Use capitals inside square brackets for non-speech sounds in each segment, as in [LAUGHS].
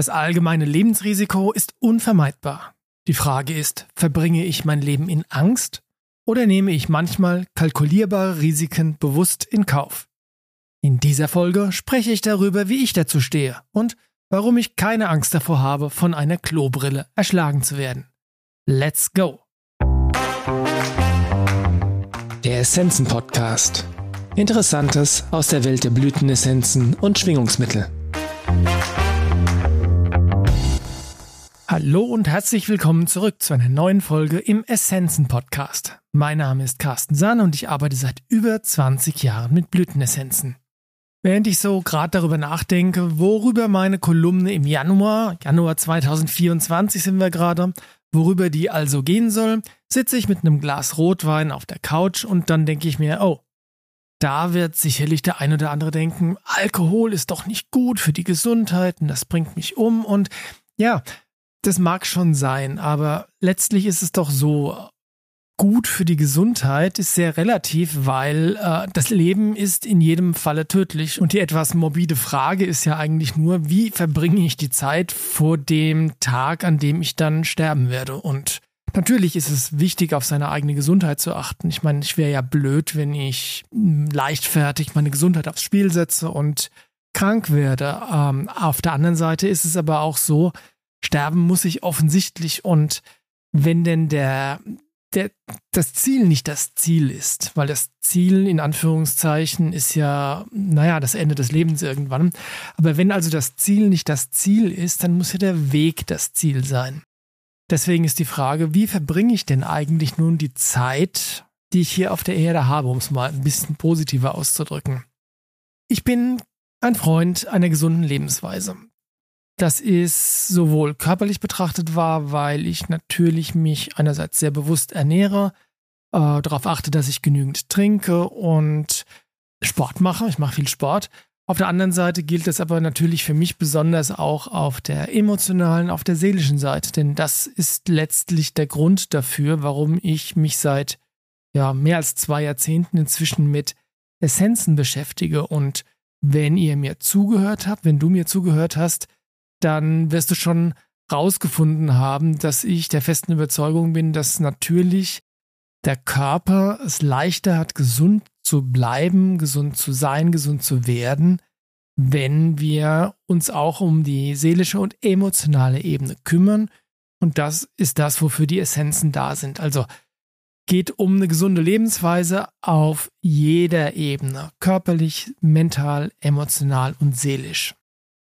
Das allgemeine Lebensrisiko ist unvermeidbar. Die Frage ist, verbringe ich mein Leben in Angst oder nehme ich manchmal kalkulierbare Risiken bewusst in Kauf? In dieser Folge spreche ich darüber, wie ich dazu stehe und warum ich keine Angst davor habe, von einer Klobrille erschlagen zu werden. Let's go! Der Essenzen Podcast. Interessantes aus der Welt der Blütenessenzen und Schwingungsmittel. Hallo und herzlich willkommen zurück zu einer neuen Folge im Essenzen Podcast. Mein Name ist Carsten Sahn und ich arbeite seit über 20 Jahren mit Blütenessenzen. Während ich so gerade darüber nachdenke, worüber meine Kolumne im Januar, Januar 2024 sind wir gerade, worüber die also gehen soll, sitze ich mit einem Glas Rotwein auf der Couch und dann denke ich mir, oh, da wird sicherlich der ein oder andere denken, Alkohol ist doch nicht gut für die Gesundheit und das bringt mich um und ja, das mag schon sein, aber letztlich ist es doch so, gut für die Gesundheit ist sehr relativ, weil äh, das Leben ist in jedem Falle tödlich. Und die etwas morbide Frage ist ja eigentlich nur, wie verbringe ich die Zeit vor dem Tag, an dem ich dann sterben werde? Und natürlich ist es wichtig, auf seine eigene Gesundheit zu achten. Ich meine, ich wäre ja blöd, wenn ich hm, leichtfertig meine Gesundheit aufs Spiel setze und krank werde. Ähm, auf der anderen Seite ist es aber auch so, sterben muss ich offensichtlich und wenn denn der, der, das Ziel nicht das Ziel ist, weil das Ziel in Anführungszeichen ist ja, naja, das Ende des Lebens irgendwann. Aber wenn also das Ziel nicht das Ziel ist, dann muss ja der Weg das Ziel sein. Deswegen ist die Frage, wie verbringe ich denn eigentlich nun die Zeit, die ich hier auf der Erde habe, um es mal ein bisschen positiver auszudrücken? Ich bin ein Freund einer gesunden Lebensweise. Das ist sowohl körperlich betrachtet wahr, weil ich natürlich mich einerseits sehr bewusst ernähre, äh, darauf achte, dass ich genügend trinke und Sport mache. Ich mache viel Sport. Auf der anderen Seite gilt es aber natürlich für mich besonders auch auf der emotionalen, auf der seelischen Seite, denn das ist letztlich der Grund dafür, warum ich mich seit ja, mehr als zwei Jahrzehnten inzwischen mit Essenzen beschäftige. Und wenn ihr mir zugehört habt, wenn du mir zugehört hast, dann wirst du schon rausgefunden haben, dass ich der festen Überzeugung bin, dass natürlich der Körper es leichter hat, gesund zu bleiben, gesund zu sein, gesund zu werden, wenn wir uns auch um die seelische und emotionale Ebene kümmern. Und das ist das, wofür die Essenzen da sind. Also geht um eine gesunde Lebensweise auf jeder Ebene, körperlich, mental, emotional und seelisch.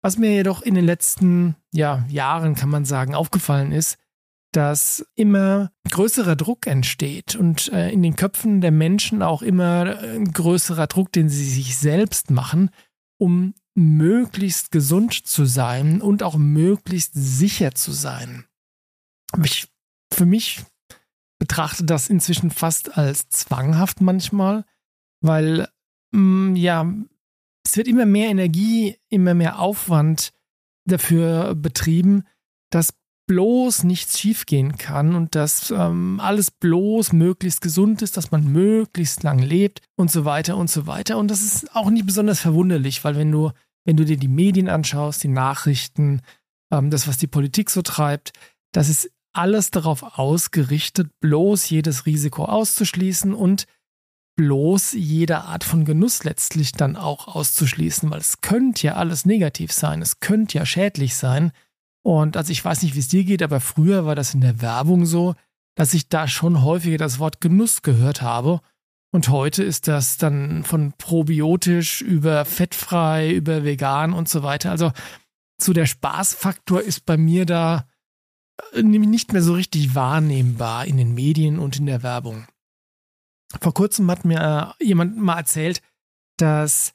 Was mir jedoch in den letzten ja, Jahren, kann man sagen, aufgefallen ist, dass immer größerer Druck entsteht und äh, in den Köpfen der Menschen auch immer äh, größerer Druck, den sie sich selbst machen, um möglichst gesund zu sein und auch möglichst sicher zu sein. Ich, für mich betrachte das inzwischen fast als zwanghaft manchmal, weil mh, mm, ja es wird immer mehr Energie, immer mehr Aufwand dafür betrieben, dass bloß nichts schiefgehen kann und dass ähm, alles bloß möglichst gesund ist, dass man möglichst lang lebt und so weiter und so weiter. Und das ist auch nicht besonders verwunderlich, weil wenn du, wenn du dir die Medien anschaust, die Nachrichten, ähm, das, was die Politik so treibt, das ist alles darauf ausgerichtet, bloß jedes Risiko auszuschließen und bloß jede Art von Genuss letztlich dann auch auszuschließen, weil es könnte ja alles negativ sein, es könnte ja schädlich sein. Und also ich weiß nicht, wie es dir geht, aber früher war das in der Werbung so, dass ich da schon häufiger das Wort Genuss gehört habe. Und heute ist das dann von probiotisch über fettfrei, über vegan und so weiter. Also so der Spaßfaktor ist bei mir da äh, nicht mehr so richtig wahrnehmbar in den Medien und in der Werbung. Vor kurzem hat mir äh, jemand mal erzählt, dass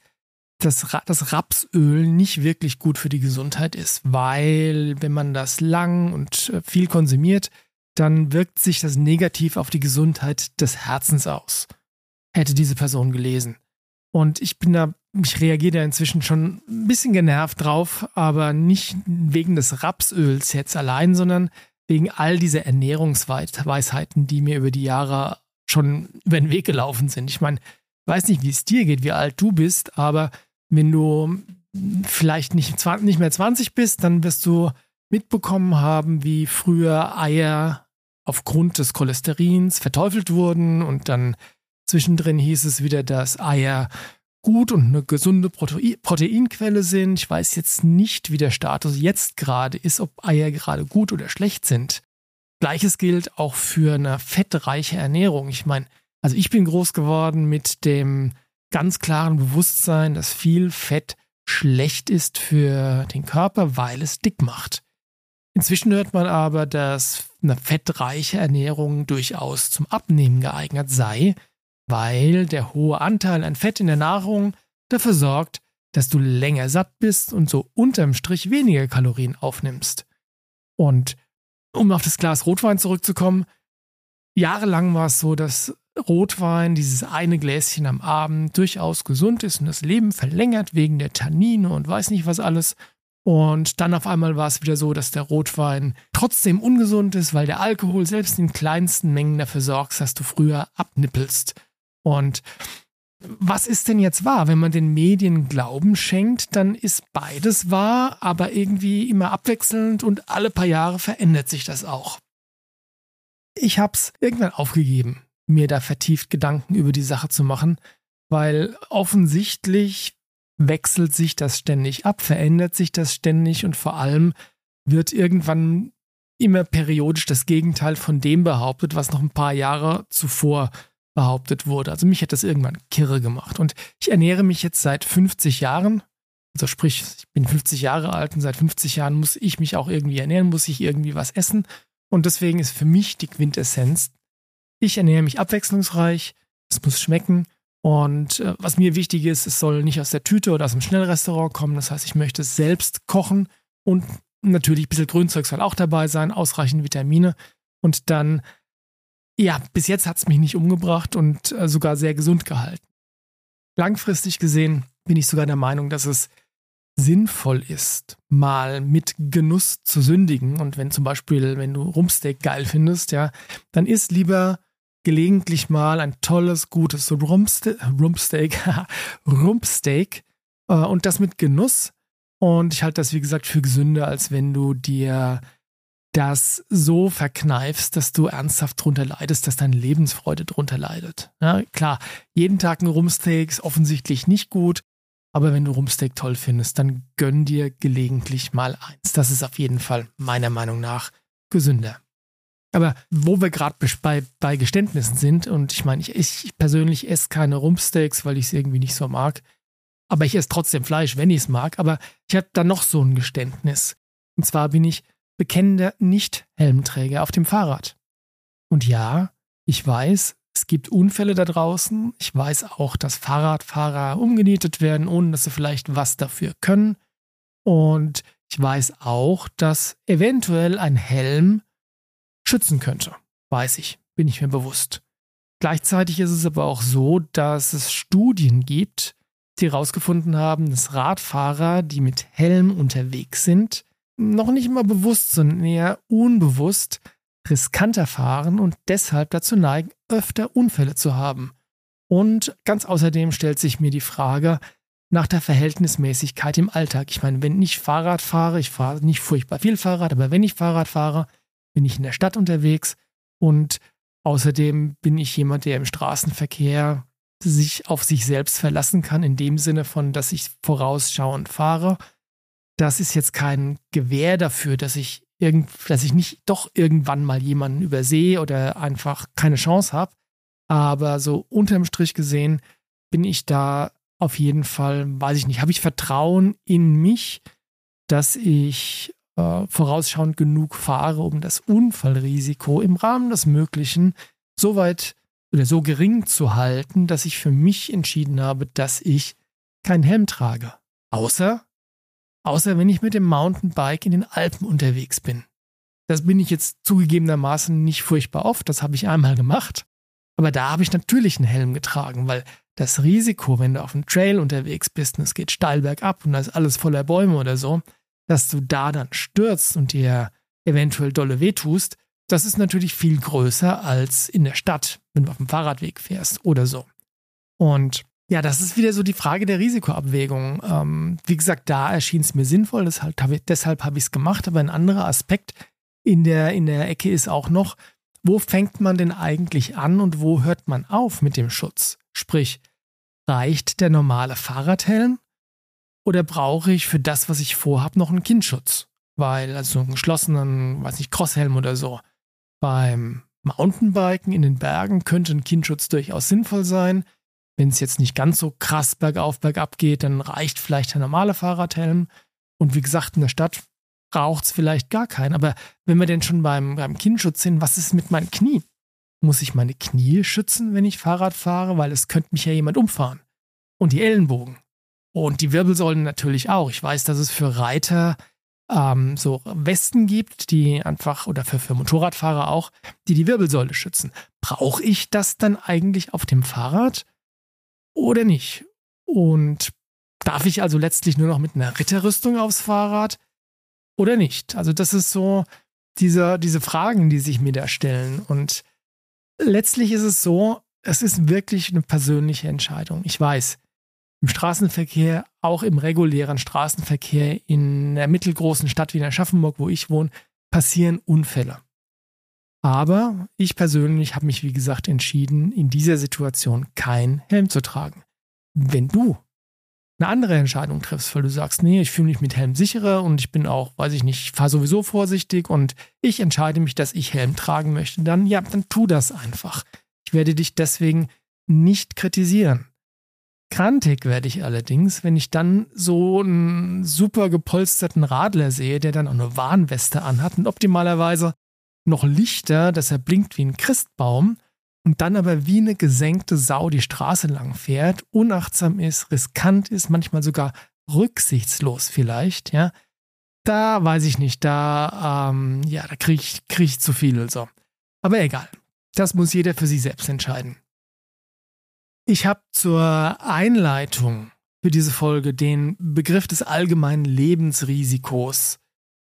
das, das Rapsöl nicht wirklich gut für die Gesundheit ist, weil wenn man das lang und äh, viel konsumiert, dann wirkt sich das negativ auf die Gesundheit des Herzens aus. Hätte diese Person gelesen. Und ich bin da, ich reagiere da inzwischen schon ein bisschen genervt drauf, aber nicht wegen des Rapsöls jetzt allein, sondern wegen all dieser Ernährungsweisheiten, die mir über die Jahre schon über den Weg gelaufen sind. Ich meine, weiß nicht, wie es dir geht, wie alt du bist, aber wenn du vielleicht nicht, nicht mehr 20 bist, dann wirst du mitbekommen haben, wie früher Eier aufgrund des Cholesterins verteufelt wurden und dann zwischendrin hieß es wieder, dass Eier gut und eine gesunde Protein Proteinquelle sind. Ich weiß jetzt nicht, wie der Status jetzt gerade ist, ob Eier gerade gut oder schlecht sind. Gleiches gilt auch für eine fettreiche Ernährung. Ich meine, also ich bin groß geworden mit dem ganz klaren Bewusstsein, dass viel Fett schlecht ist für den Körper, weil es dick macht. Inzwischen hört man aber, dass eine fettreiche Ernährung durchaus zum Abnehmen geeignet sei, weil der hohe Anteil an Fett in der Nahrung dafür sorgt, dass du länger satt bist und so unterm Strich weniger Kalorien aufnimmst. Und um auf das Glas Rotwein zurückzukommen, jahrelang war es so, dass Rotwein, dieses eine Gläschen am Abend, durchaus gesund ist und das Leben verlängert wegen der Tannine und weiß nicht was alles. Und dann auf einmal war es wieder so, dass der Rotwein trotzdem ungesund ist, weil der Alkohol selbst in kleinsten Mengen dafür sorgt, dass du früher abnippelst. Und was ist denn jetzt wahr? Wenn man den Medien Glauben schenkt, dann ist beides wahr, aber irgendwie immer abwechselnd und alle paar Jahre verändert sich das auch. Ich hab's irgendwann aufgegeben, mir da vertieft Gedanken über die Sache zu machen, weil offensichtlich wechselt sich das ständig ab, verändert sich das ständig und vor allem wird irgendwann immer periodisch das Gegenteil von dem behauptet, was noch ein paar Jahre zuvor behauptet wurde. Also mich hat das irgendwann kirre gemacht. Und ich ernähre mich jetzt seit 50 Jahren. Also sprich, ich bin 50 Jahre alt und seit 50 Jahren muss ich mich auch irgendwie ernähren, muss ich irgendwie was essen. Und deswegen ist für mich die Quintessenz, ich ernähre mich abwechslungsreich, es muss schmecken. Und äh, was mir wichtig ist, es soll nicht aus der Tüte oder aus dem Schnellrestaurant kommen. Das heißt, ich möchte selbst kochen und natürlich ein bisschen Grünzeug soll auch dabei sein, ausreichend Vitamine. Und dann ja, bis jetzt hat es mich nicht umgebracht und äh, sogar sehr gesund gehalten. Langfristig gesehen bin ich sogar der Meinung, dass es sinnvoll ist, mal mit Genuss zu sündigen. Und wenn zum Beispiel, wenn du Rumpsteak geil findest, ja, dann isst lieber gelegentlich mal ein tolles, gutes Rumpste Rumpsteak, [LAUGHS] Rumpsteak äh, und das mit Genuss. Und ich halte das, wie gesagt, für gesünder, als wenn du dir das so verkneifst, dass du ernsthaft drunter leidest, dass deine Lebensfreude drunter leidet. Ja, klar, jeden Tag ein Rumsteak ist offensichtlich nicht gut, aber wenn du Rumsteak toll findest, dann gönn dir gelegentlich mal eins. Das ist auf jeden Fall meiner Meinung nach gesünder. Aber wo wir gerade bei, bei Geständnissen sind, und ich meine, ich, ich persönlich esse keine Rumpsteaks, weil ich es irgendwie nicht so mag, aber ich esse trotzdem Fleisch, wenn ich es mag, aber ich habe da noch so ein Geständnis. Und zwar bin ich bekennender Nicht-Helmträger auf dem Fahrrad. Und ja, ich weiß, es gibt Unfälle da draußen. Ich weiß auch, dass Fahrradfahrer umgenietet werden, ohne dass sie vielleicht was dafür können. Und ich weiß auch, dass eventuell ein Helm schützen könnte. Weiß ich, bin ich mir bewusst. Gleichzeitig ist es aber auch so, dass es Studien gibt, die herausgefunden haben, dass Radfahrer, die mit Helm unterwegs sind, noch nicht mal bewusst, sondern eher unbewusst riskanter fahren und deshalb dazu neigen, öfter Unfälle zu haben. Und ganz außerdem stellt sich mir die Frage nach der Verhältnismäßigkeit im Alltag. Ich meine, wenn ich Fahrrad fahre, ich fahre nicht furchtbar viel Fahrrad, aber wenn ich Fahrrad fahre, bin ich in der Stadt unterwegs und außerdem bin ich jemand, der im Straßenverkehr sich auf sich selbst verlassen kann, in dem Sinne von, dass ich vorausschauend fahre das ist jetzt kein Gewähr dafür, dass ich irgend, dass ich nicht doch irgendwann mal jemanden übersehe oder einfach keine Chance habe. Aber so unterm Strich gesehen bin ich da auf jeden Fall, weiß ich nicht, habe ich Vertrauen in mich, dass ich äh, vorausschauend genug fahre, um das Unfallrisiko im Rahmen des Möglichen so weit oder so gering zu halten, dass ich für mich entschieden habe, dass ich keinen Helm trage. Außer Außer wenn ich mit dem Mountainbike in den Alpen unterwegs bin. Das bin ich jetzt zugegebenermaßen nicht furchtbar oft, das habe ich einmal gemacht. Aber da habe ich natürlich einen Helm getragen, weil das Risiko, wenn du auf dem Trail unterwegs bist und es geht steil bergab und da ist alles voller Bäume oder so, dass du da dann stürzt und dir eventuell dolle wehtust, das ist natürlich viel größer als in der Stadt, wenn du auf dem Fahrradweg fährst oder so. Und Ja, das ist wieder so die Frage der Risikoabwägung. Ähm, wie gesagt, da erschien es mir sinnvoll, deshalb, habe ich es gemacht. Aber ein anderer Aspekt in der, in der Ecke ist auch noch, wo fängt man denn eigentlich an und wo hört man auf mit dem Schutz? Sprich, reicht der normale Fahrradhelm oder brauche ich für das, was ich vorhabe, noch einen Kindschutz? Weil, also einen geschlossenen, weiß nicht, Crosshelm oder so. Beim Mountainbiken in den Bergen könnte ein Kindschutz durchaus sinnvoll sein. Wenn es jetzt nicht ganz so krass bergauf, bergab geht, dann reicht vielleicht der normale Fahrradhelm. Und wie gesagt, in der Stadt braucht es vielleicht gar keinen. Aber wenn wir denn schon beim, beim Kindschutz sind, was ist mit meinen Knien? Muss ich meine Knie schützen, wenn ich Fahrrad fahre? Weil es könnte mich ja jemand umfahren. Und die Ellenbogen. Und die Wirbelsäulen natürlich auch. Ich weiß, dass es für Reiter ähm, so Westen gibt, die einfach, oder für, für Motorradfahrer auch, die die Wirbelsäule schützen. Brauche ich das dann eigentlich auf dem Fahrrad? Oder nicht? Und darf ich also letztlich nur noch mit einer Ritterrüstung aufs Fahrrad oder nicht? Also das ist so diese, diese Fragen, die sich mir da stellen. Und letztlich ist es so, es ist wirklich eine persönliche Entscheidung. Ich weiß, im Straßenverkehr, auch im regulären Straßenverkehr in der mittelgroßen Stadt wie in Aschaffenburg, wo ich wohne, passieren Unfälle. Aber ich persönlich habe mich, wie gesagt, entschieden, in dieser Situation keinen Helm zu tragen. Wenn du eine andere Entscheidung triffst, weil du sagst, nee, ich fühle mich mit Helm sicherer und ich bin auch, weiß ich nicht, fahre sowieso vorsichtig und ich entscheide mich, dass ich Helm tragen möchte, dann ja, dann tu das einfach. Ich werde dich deswegen nicht kritisieren. Krantig werde ich allerdings, wenn ich dann so einen super gepolsterten Radler sehe, der dann auch eine Warnweste anhat und optimalerweise noch Lichter, dass er blinkt wie ein Christbaum und dann aber wie eine gesenkte Sau die Straße lang fährt, unachtsam ist, riskant ist, manchmal sogar rücksichtslos vielleicht, ja, da weiß ich nicht, da, ähm, ja, da kriege ich, krieg ich zu viel. So. Aber egal, das muss jeder für sich selbst entscheiden. Ich habe zur Einleitung für diese Folge den Begriff des allgemeinen Lebensrisikos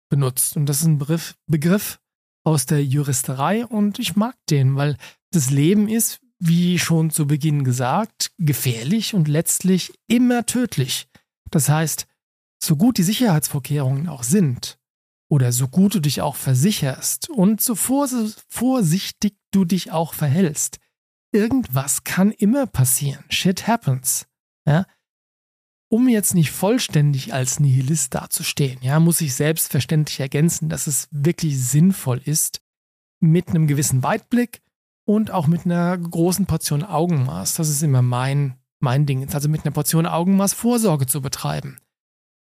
benutzt. Und das ist ein Begriff, Begriff aus der Juristerei und ich mag den, weil das Leben ist, wie schon zu Beginn gesagt, gefährlich und letztlich immer tödlich. Das heißt, so gut die Sicherheitsvorkehrungen auch sind oder so gut du dich auch versicherst und so vorsichtig du dich auch verhältst, irgendwas kann immer passieren. Shit happens. Ja? Um jetzt nicht vollständig als Nihilist dazustehen, ja, muss ich selbstverständlich ergänzen, dass es wirklich sinnvoll ist, mit einem gewissen Weitblick und auch mit einer großen Portion Augenmaß, das ist immer mein, mein Ding, also mit einer Portion Augenmaß Vorsorge zu betreiben.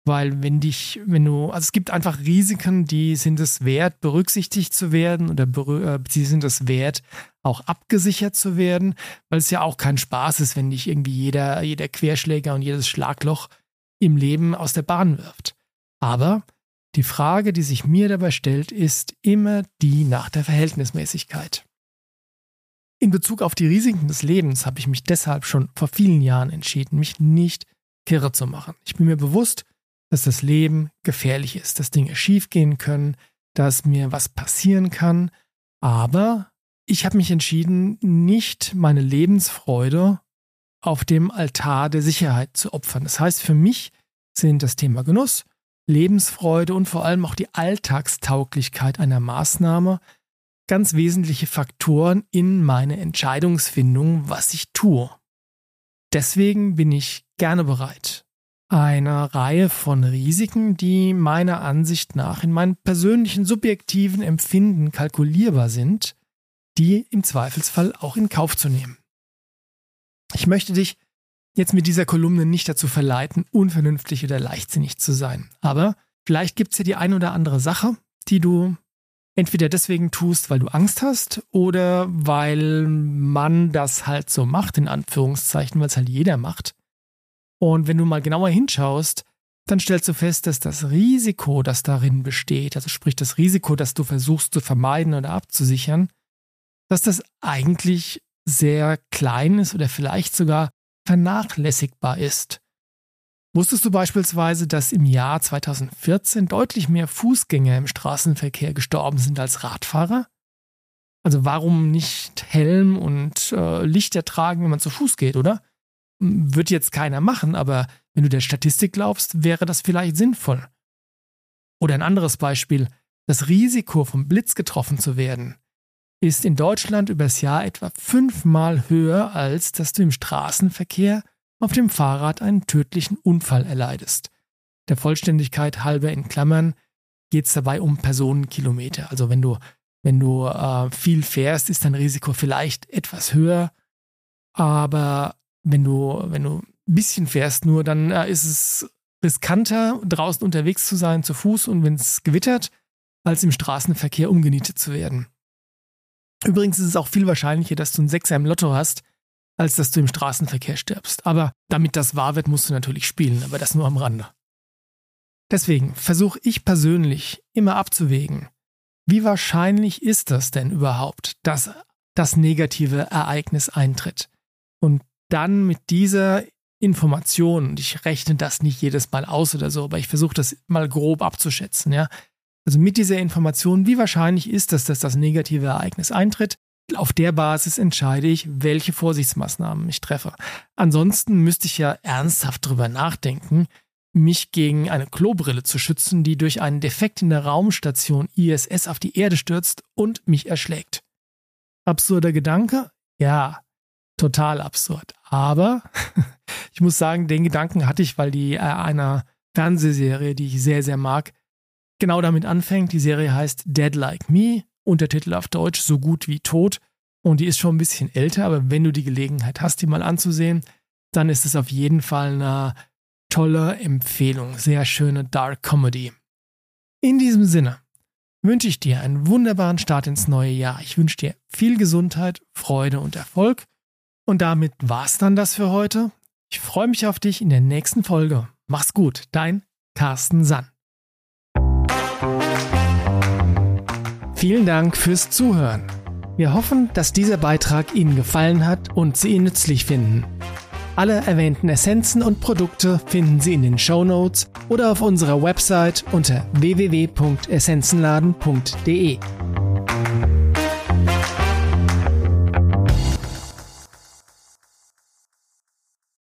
Weil wenn dich, wenn du, also es gibt einfach Risiken, die sind es wert, berücksichtigt zu werden oder äh, sie sind es wert, auch abgesichert zu werden, weil es ja auch kein Spaß ist, wenn dich irgendwie jeder, jeder Querschläger und jedes Schlagloch im Leben aus der Bahn wirft. Aber die Frage, die sich mir dabei stellt, ist immer die nach der Verhältnismäßigkeit. In Bezug auf die Risiken des Lebens habe ich mich deshalb schon vor vielen Jahren entschieden, mich nicht kirre zu machen. Ich bin mir bewusst, dass das Leben gefährlich ist, dass Dinge schiefgehen können, dass mir was passieren kann, aber ich habe mich entschieden, nicht meine Lebensfreude auf dem Altar der Sicherheit zu opfern. Das heißt, für mich sind das Thema Genuss, Lebensfreude und vor allem auch die Alltagstauglichkeit einer Maßnahme ganz wesentliche Faktoren in meine Entscheidungsfindung, was ich tue. Deswegen bin ich gerne bereit, eine Reihe von Risiken, die meiner Ansicht nach in meinem persönlichen subjektiven Empfinden kalkulierbar sind, die im Zweifelsfall auch in Kauf zu nehmen. Ich möchte dich jetzt mit dieser Kolumne nicht dazu verleiten, unvernünftig oder leichtsinnig zu sein. Aber vielleicht gibt es ja die ein oder andere Sache, die du entweder deswegen tust, weil du Angst hast oder weil man das halt so macht, in Anführungszeichen, weil es halt jeder macht. Und wenn du mal genauer hinschaust, dann stellst du fest, dass das Risiko, das darin besteht, also sprich das Risiko, das du versuchst zu vermeiden oder abzusichern, dass das eigentlich sehr klein ist oder vielleicht sogar vernachlässigbar ist. Wusstest du beispielsweise, dass im Jahr 2014 deutlich mehr Fußgänger im Straßenverkehr gestorben sind als Radfahrer? Also warum nicht Helm und äh, Lichter tragen, wenn man zu Fuß geht, oder? Wird jetzt keiner machen, aber wenn du der Statistik glaubst, wäre das vielleicht sinnvoll. Oder ein anderes Beispiel, das Risiko vom Blitz getroffen zu werden ist in Deutschland übers Jahr etwa fünfmal höher, als dass du im Straßenverkehr auf dem Fahrrad einen tödlichen Unfall erleidest. Der Vollständigkeit halber in Klammern geht es dabei um Personenkilometer. Also wenn du, wenn du äh, viel fährst, ist dein Risiko vielleicht etwas höher, aber wenn du, wenn du ein bisschen fährst nur, dann äh, ist es riskanter, draußen unterwegs zu sein, zu Fuß und wenn es gewittert, als im Straßenverkehr umgenietet zu werden. Übrigens ist es auch viel wahrscheinlicher, dass du ein Sechser im Lotto hast, als dass du im Straßenverkehr stirbst. Aber damit das wahr wird, musst du natürlich spielen, aber das nur am Rande. Deswegen versuche ich persönlich immer abzuwägen, wie wahrscheinlich ist das denn überhaupt, dass das negative Ereignis eintritt? Und dann mit dieser Information, und ich rechne das nicht jedes Mal aus oder so, aber ich versuche das mal grob abzuschätzen, ja. Also mit dieser Information, wie wahrscheinlich ist es, dass das negative Ereignis eintritt? Auf der Basis entscheide ich, welche Vorsichtsmaßnahmen ich treffe. Ansonsten müsste ich ja ernsthaft drüber nachdenken, mich gegen eine Klobrille zu schützen, die durch einen Defekt in der Raumstation ISS auf die Erde stürzt und mich erschlägt. Absurder Gedanke? Ja, total absurd. Aber [LAUGHS] ich muss sagen, den Gedanken hatte ich, weil die äh, einer Fernsehserie, die ich sehr, sehr mag, genau damit anfängt. Die Serie heißt Dead Like Me, Untertitel auf Deutsch So gut wie tot. Und die ist schon ein bisschen älter, aber wenn du die Gelegenheit hast, die mal anzusehen, dann ist es auf jeden Fall eine tolle Empfehlung. Sehr schöne Dark Comedy. In diesem Sinne wünsche ich dir einen wunderbaren Start ins neue Jahr. Ich wünsche dir viel Gesundheit, Freude und Erfolg. Und damit war's dann das für heute. Ich freue mich auf dich in der nächsten Folge. Mach's gut, dein Carsten Sann. Vielen Dank fürs Zuhören. Wir hoffen, dass dieser Beitrag Ihnen gefallen hat und Sie ihn nützlich finden. Alle erwähnten Essenzen und Produkte finden Sie in den Show Notes oder auf unserer Website unter www.essenzenladen.de.